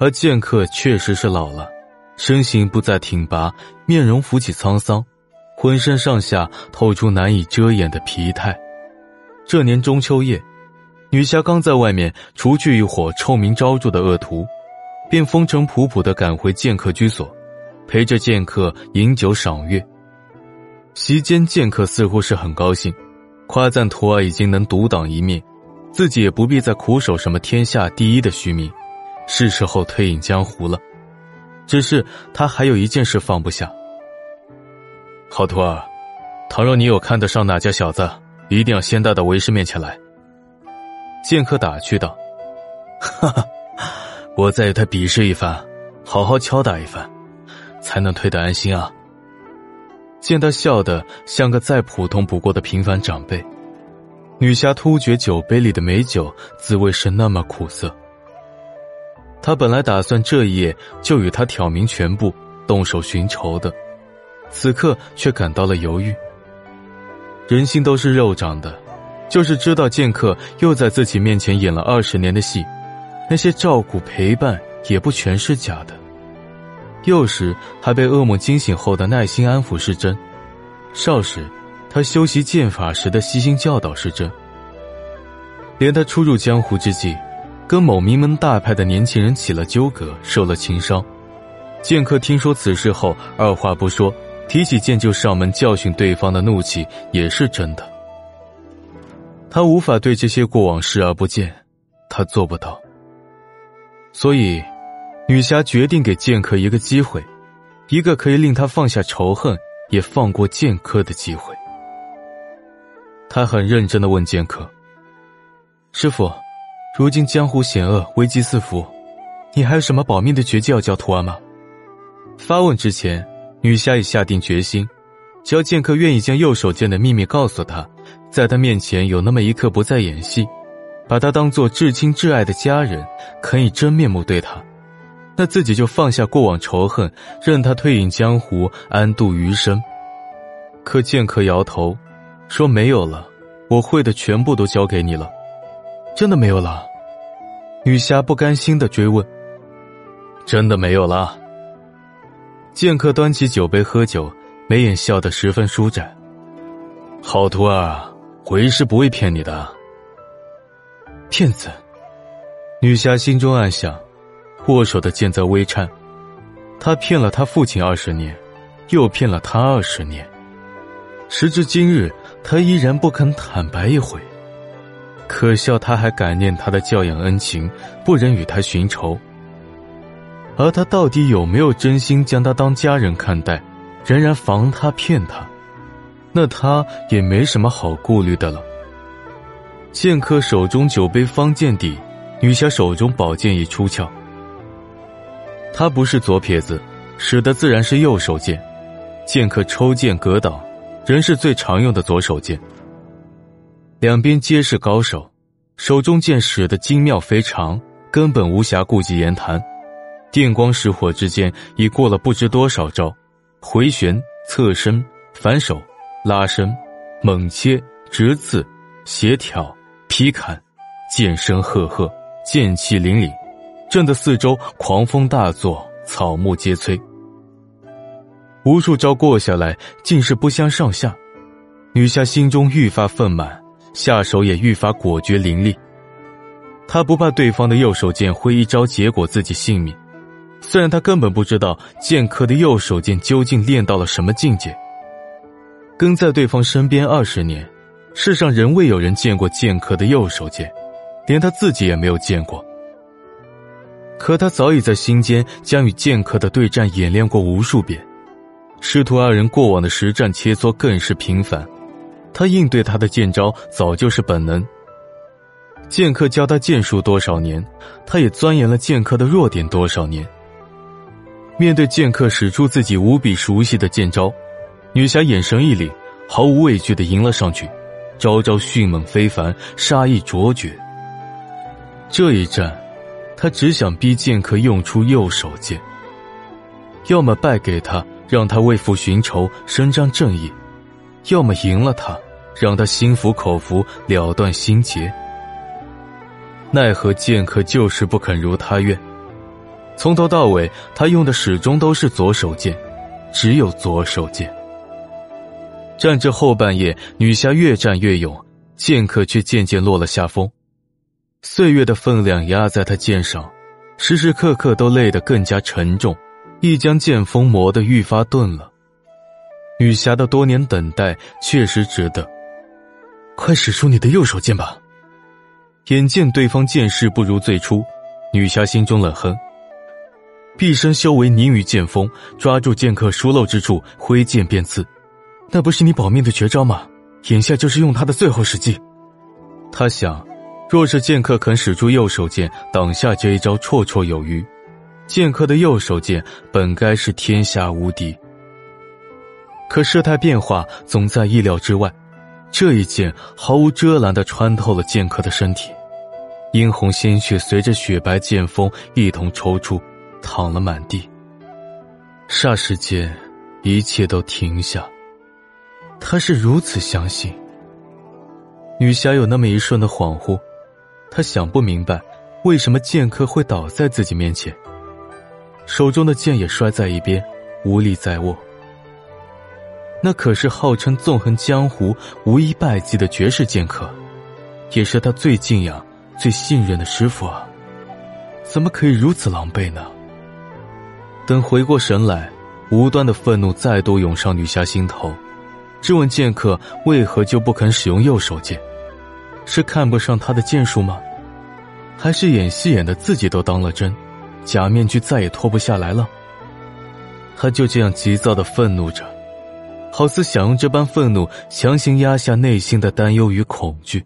而剑客确实是老了，身形不再挺拔，面容浮起沧桑，浑身上下透出难以遮掩的疲态。这年中秋夜，女侠刚在外面除去一伙臭名昭著的恶徒，便风尘仆仆的赶回剑客居所，陪着剑客饮酒赏月。席间，剑客似乎是很高兴，夸赞徒儿已经能独当一面，自己也不必再苦守什么天下第一的虚名。是时候退隐江湖了，只是他还有一件事放不下。好徒儿，倘若你有看得上哪家小子，一定要先带到为师面前来。剑客打趣道：“哈哈，我再与他比试一番，好好敲打一番，才能退得安心啊。”见他笑得像个再普通不过的平凡长辈，女侠突觉酒杯里的美酒滋味是那么苦涩。他本来打算这一夜就与他挑明全部，动手寻仇的，此刻却感到了犹豫。人心都是肉长的，就是知道剑客又在自己面前演了二十年的戏，那些照顾陪伴也不全是假的。幼时还被噩梦惊醒后的耐心安抚是真，少时他修习剑法时的悉心教导是真，连他初入江湖之际。跟某名门大派的年轻人起了纠葛，受了情伤。剑客听说此事后，二话不说，提起剑就上门教训对方的怒气也是真的。他无法对这些过往视而不见，他做不到。所以，女侠决定给剑客一个机会，一个可以令他放下仇恨，也放过剑客的机会。他很认真的问剑客：“师傅。”如今江湖险恶，危机四伏，你还有什么保命的绝技要教徒儿吗？发问之前，女侠已下定决心，只要剑客愿意将右手剑的秘密告诉他，在他面前有那么一刻不再演戏，把他当做至亲至爱的家人，肯以真面目对他，那自己就放下过往仇恨，任他退隐江湖，安度余生。可剑客摇头，说没有了，我会的全部都交给你了。真的没有了，女侠不甘心的追问。真的没有了。剑客端起酒杯喝酒，眉眼笑得十分舒展。好徒儿，为师不会骗你的。骗子！女侠心中暗想，握手的剑在微颤。他骗了他父亲二十年，又骗了他二十年，时至今日，他依然不肯坦白一回。可笑，他还感念他的教养恩情，不忍与他寻仇。而他到底有没有真心将他当家人看待，仍然防他骗他？那他也没什么好顾虑的了。剑客手中酒杯方见底，女侠手中宝剑已出鞘。他不是左撇子，使的自然是右手剑。剑客抽剑格挡，仍是最常用的左手剑。两边皆是高手，手中剑使得精妙非常，根本无暇顾及言谈。电光石火之间，已过了不知多少招：回旋、侧身、反手、拉伸、猛切、直刺、斜挑、劈砍，剑声赫赫，剑气凛凛，震得四周狂风大作，草木皆摧。无数招过下来，竟是不相上下。女侠心中愈发愤满。下手也愈发果决凌厉，他不怕对方的右手剑会一招结果自己性命，虽然他根本不知道剑客的右手剑究竟练到了什么境界。跟在对方身边二十年，世上仍未有人见过剑客的右手剑，连他自己也没有见过。可他早已在心间将与剑客的对战演练过无数遍，师徒二人过往的实战切磋更是频繁。他应对他的剑招早就是本能。剑客教他剑术多少年，他也钻研了剑客的弱点多少年。面对剑客使出自己无比熟悉的剑招，女侠眼神一凛，毫无畏惧的迎了上去，招招迅猛非凡，杀意卓绝。这一战，他只想逼剑客用出右手剑，要么败给他，让他为父寻仇，伸张正义。要么赢了他，让他心服口服，了断心结。奈何剑客就是不肯如他愿。从头到尾，他用的始终都是左手剑，只有左手剑。战至后半夜，女侠越战越勇，剑客却渐渐落了下风。岁月的分量压在他剑上，时时刻刻都累得更加沉重，亦将剑锋磨得愈发钝了。女侠的多年等待确实值得，快使出你的右手剑吧！眼见对方剑势不如最初，女侠心中冷哼。毕生修为凝于剑锋，抓住剑客疏漏之处，挥剑便刺。那不是你保命的绝招吗？眼下就是用他的最后时机。他想，若是剑客肯使出右手剑挡下这一招，绰绰有余。剑客的右手剑本该是天下无敌，可事态变化总在意料之外。这一剑毫无遮拦的穿透了剑客的身体，殷红鲜血随着雪白剑锋一同抽出，淌了满地。霎时间，一切都停下。他是如此相信。女侠有那么一瞬的恍惚，她想不明白，为什么剑客会倒在自己面前，手中的剑也摔在一边，无力再握。那可是号称纵横江湖、无一败绩的绝世剑客，也是他最敬仰、最信任的师傅啊！怎么可以如此狼狈呢？等回过神来，无端的愤怒再度涌上女侠心头。质问剑客为何就不肯使用右手剑？是看不上他的剑术吗？还是演戏演的自己都当了真，假面具再也脱不下来了？他就这样急躁的愤怒着，好似想用这般愤怒强行压下内心的担忧与恐惧。